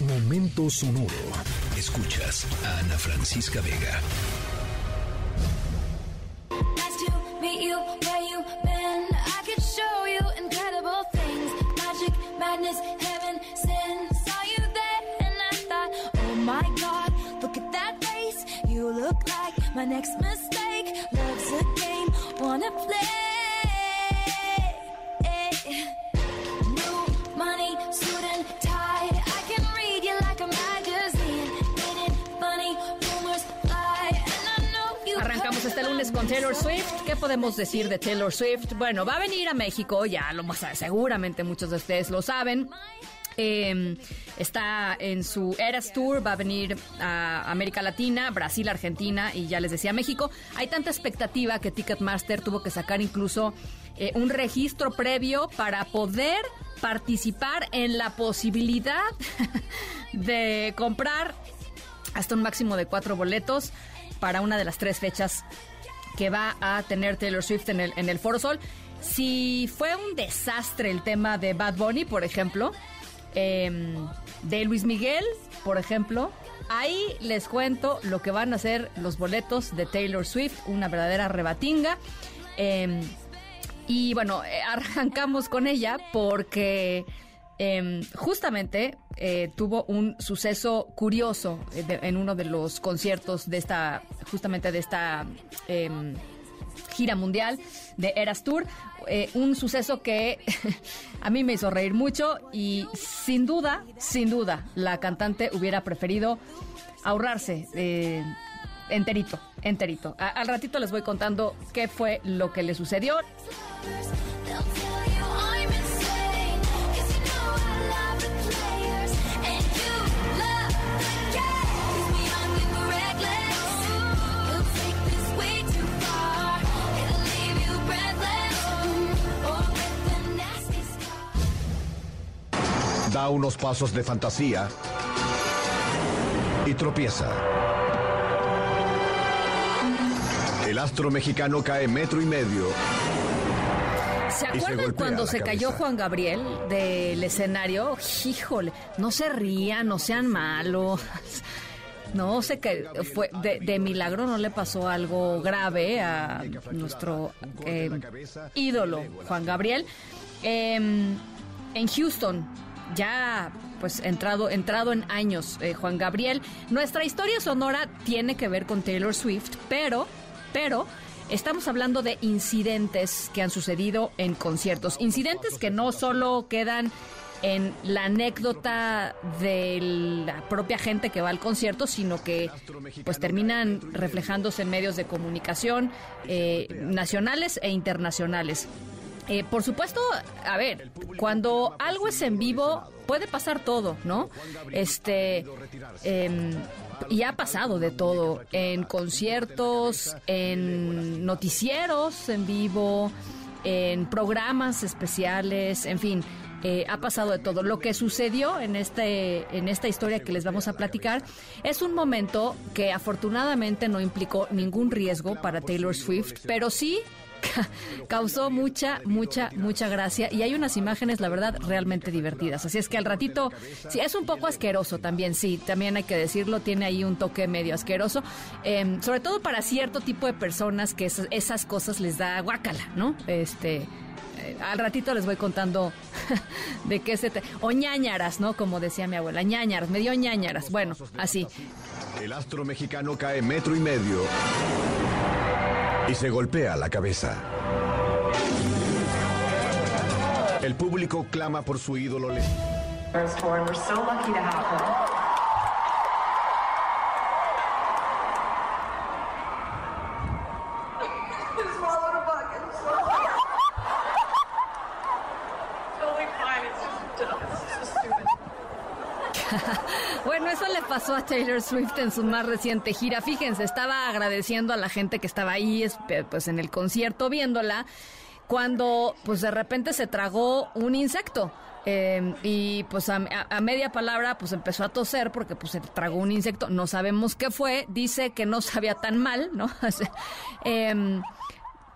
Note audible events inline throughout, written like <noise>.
Momento sonoro. Escuchas a Ana Francisca Vega. Nice to meet you where you been. I este lunes con Taylor Swift. ¿Qué podemos decir de Taylor Swift? Bueno, va a venir a México, ya lo más seguramente muchos de ustedes lo saben. Eh, está en su Eras Tour, va a venir a América Latina, Brasil, Argentina y ya les decía México. Hay tanta expectativa que Ticketmaster tuvo que sacar incluso eh, un registro previo para poder participar en la posibilidad <laughs> de comprar hasta un máximo de cuatro boletos para una de las tres fechas que va a tener Taylor Swift en el, en el Foro Sol. Si fue un desastre el tema de Bad Bunny, por ejemplo, em, de Luis Miguel, por ejemplo, ahí les cuento lo que van a ser los boletos de Taylor Swift, una verdadera rebatinga. Em, y bueno, eh, <laughs> arrancamos con ella porque em, justamente eh, tuvo un suceso curioso eh, en uno de los conciertos de esta, justamente de esta em, gira mundial de Eras Tour. Eh, un suceso que <laughs> a mí me hizo reír mucho y sin duda, sin duda, la cantante hubiera preferido ahorrarse enterito, enterito. Al ratito les voy contando qué fue lo que le sucedió. Da unos pasos de fantasía y tropieza. El astro mexicano cae metro y medio. ¿Se se acuerdan cuando se cayó. Juan Gabriel del escenario? Híjole, no se rían, no sean malos. <laughs> No sé que fue de, de milagro no le pasó algo grave a nuestro eh, ídolo Juan Gabriel Em, en Houston. Ya pues entrado entrado en años eh, Juan Gabriel. Nuestra historia sonora tiene que ver con Taylor Swift, pero pero Estamos hablando de incidentes que han sucedido en conciertos. Incidentes que no solo quedan en la anécdota de la propia gente que va al concierto, sino que pues terminan reflejándose en medios de comunicación eh, nacionales e internacionales. Eh, por supuesto, a ver, cuando algo es en vivo puede pasar todo, ¿no? Este em, y ha pasado de todo en conciertos, en noticieros en vivo, en programas especiales, en fin. eh, ha pasado de todo. Lo que sucedió en este en esta historia que les vamos a platicar es un momento que afortunadamente no implicó ningún riesgo para Taylor Swift, pero sí ca- <laughs> causó mucha, mucha, mucha gracia y hay unas imágenes, la verdad, realmente divertidas. Así es que al ratito, sí, es un poco asqueroso también, sí, también hay que decirlo, tiene ahí un toque medio asqueroso, eh, sobre todo para cierto tipo de personas que esas, esas cosas les da guácala, ¿no? Este... eh, al ratito les voy contando <laughs> de qué se... Te... O ñañaras, ¿no? Como decía mi abuela, ñañaras, me dio ñañaras. Bueno, así. El astro mexicano cae metro y medio y se golpea la cabeza. El público clama por su ídolo. <laughs> Bueno, eso le pasó a Taylor Swift en su más reciente gira. Fíjense, estaba agradeciendo a la gente que estaba ahí, es- pues en el concierto viéndola, cuando pues de repente se tragó un insecto. Eh, y pues a, media palabra pues empezó a toser porque pues se tragó un insecto. No sabemos qué fue. Dice que no sabía tan mal, ¿no? <laughs> Em,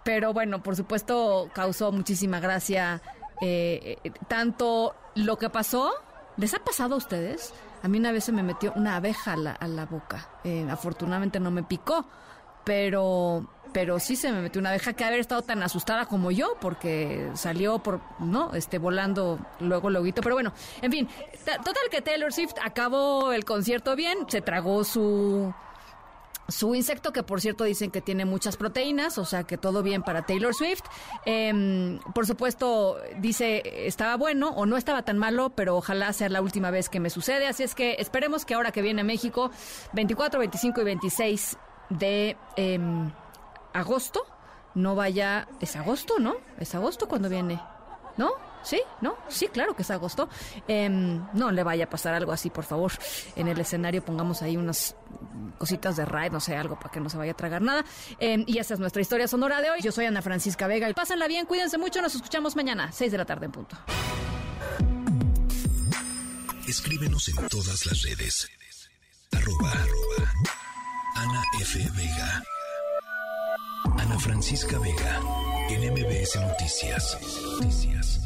pero bueno, por supuesto causó muchísima gracia eh, eh, tanto lo que pasó ¿Les ha pasado a ustedes? A mí una vez se me metió una abeja a la, a la boca. Eh, afortunadamente no me picó, pero pero sí se me metió una abeja que haber estado tan asustada como yo porque salió por no este volando luego luego pero bueno en fin total que Taylor Swift acabó el concierto bien se tragó su su insecto, que por cierto dicen que tiene muchas proteínas, o sea que todo bien para Taylor Swift. Em, por supuesto, dice, estaba bueno o no estaba tan malo, pero ojalá sea la última vez que me sucede. Así es que esperemos que ahora que viene a México, 24, 25 y 26 de em, agosto, no vaya... ¿Es agosto, no? ¿Es agosto cuando viene? ¿No? ¿Sí? ¿No? Sí, claro que es agosto. Em, no le vaya a pasar algo así, por favor. En el escenario pongamos ahí unas cositas de ride, no sé, algo para que no se vaya a tragar nada. Em, y esa es nuestra historia sonora de hoy. Yo soy Ana Francisca Vega. Y pásenla bien, cuídense mucho. Nos escuchamos mañana, 6 de la tarde en punto. Escríbenos en todas las redes. Arroba Ana F. Vega. Ana Francisca Vega. En MBS Noticias. Noticias.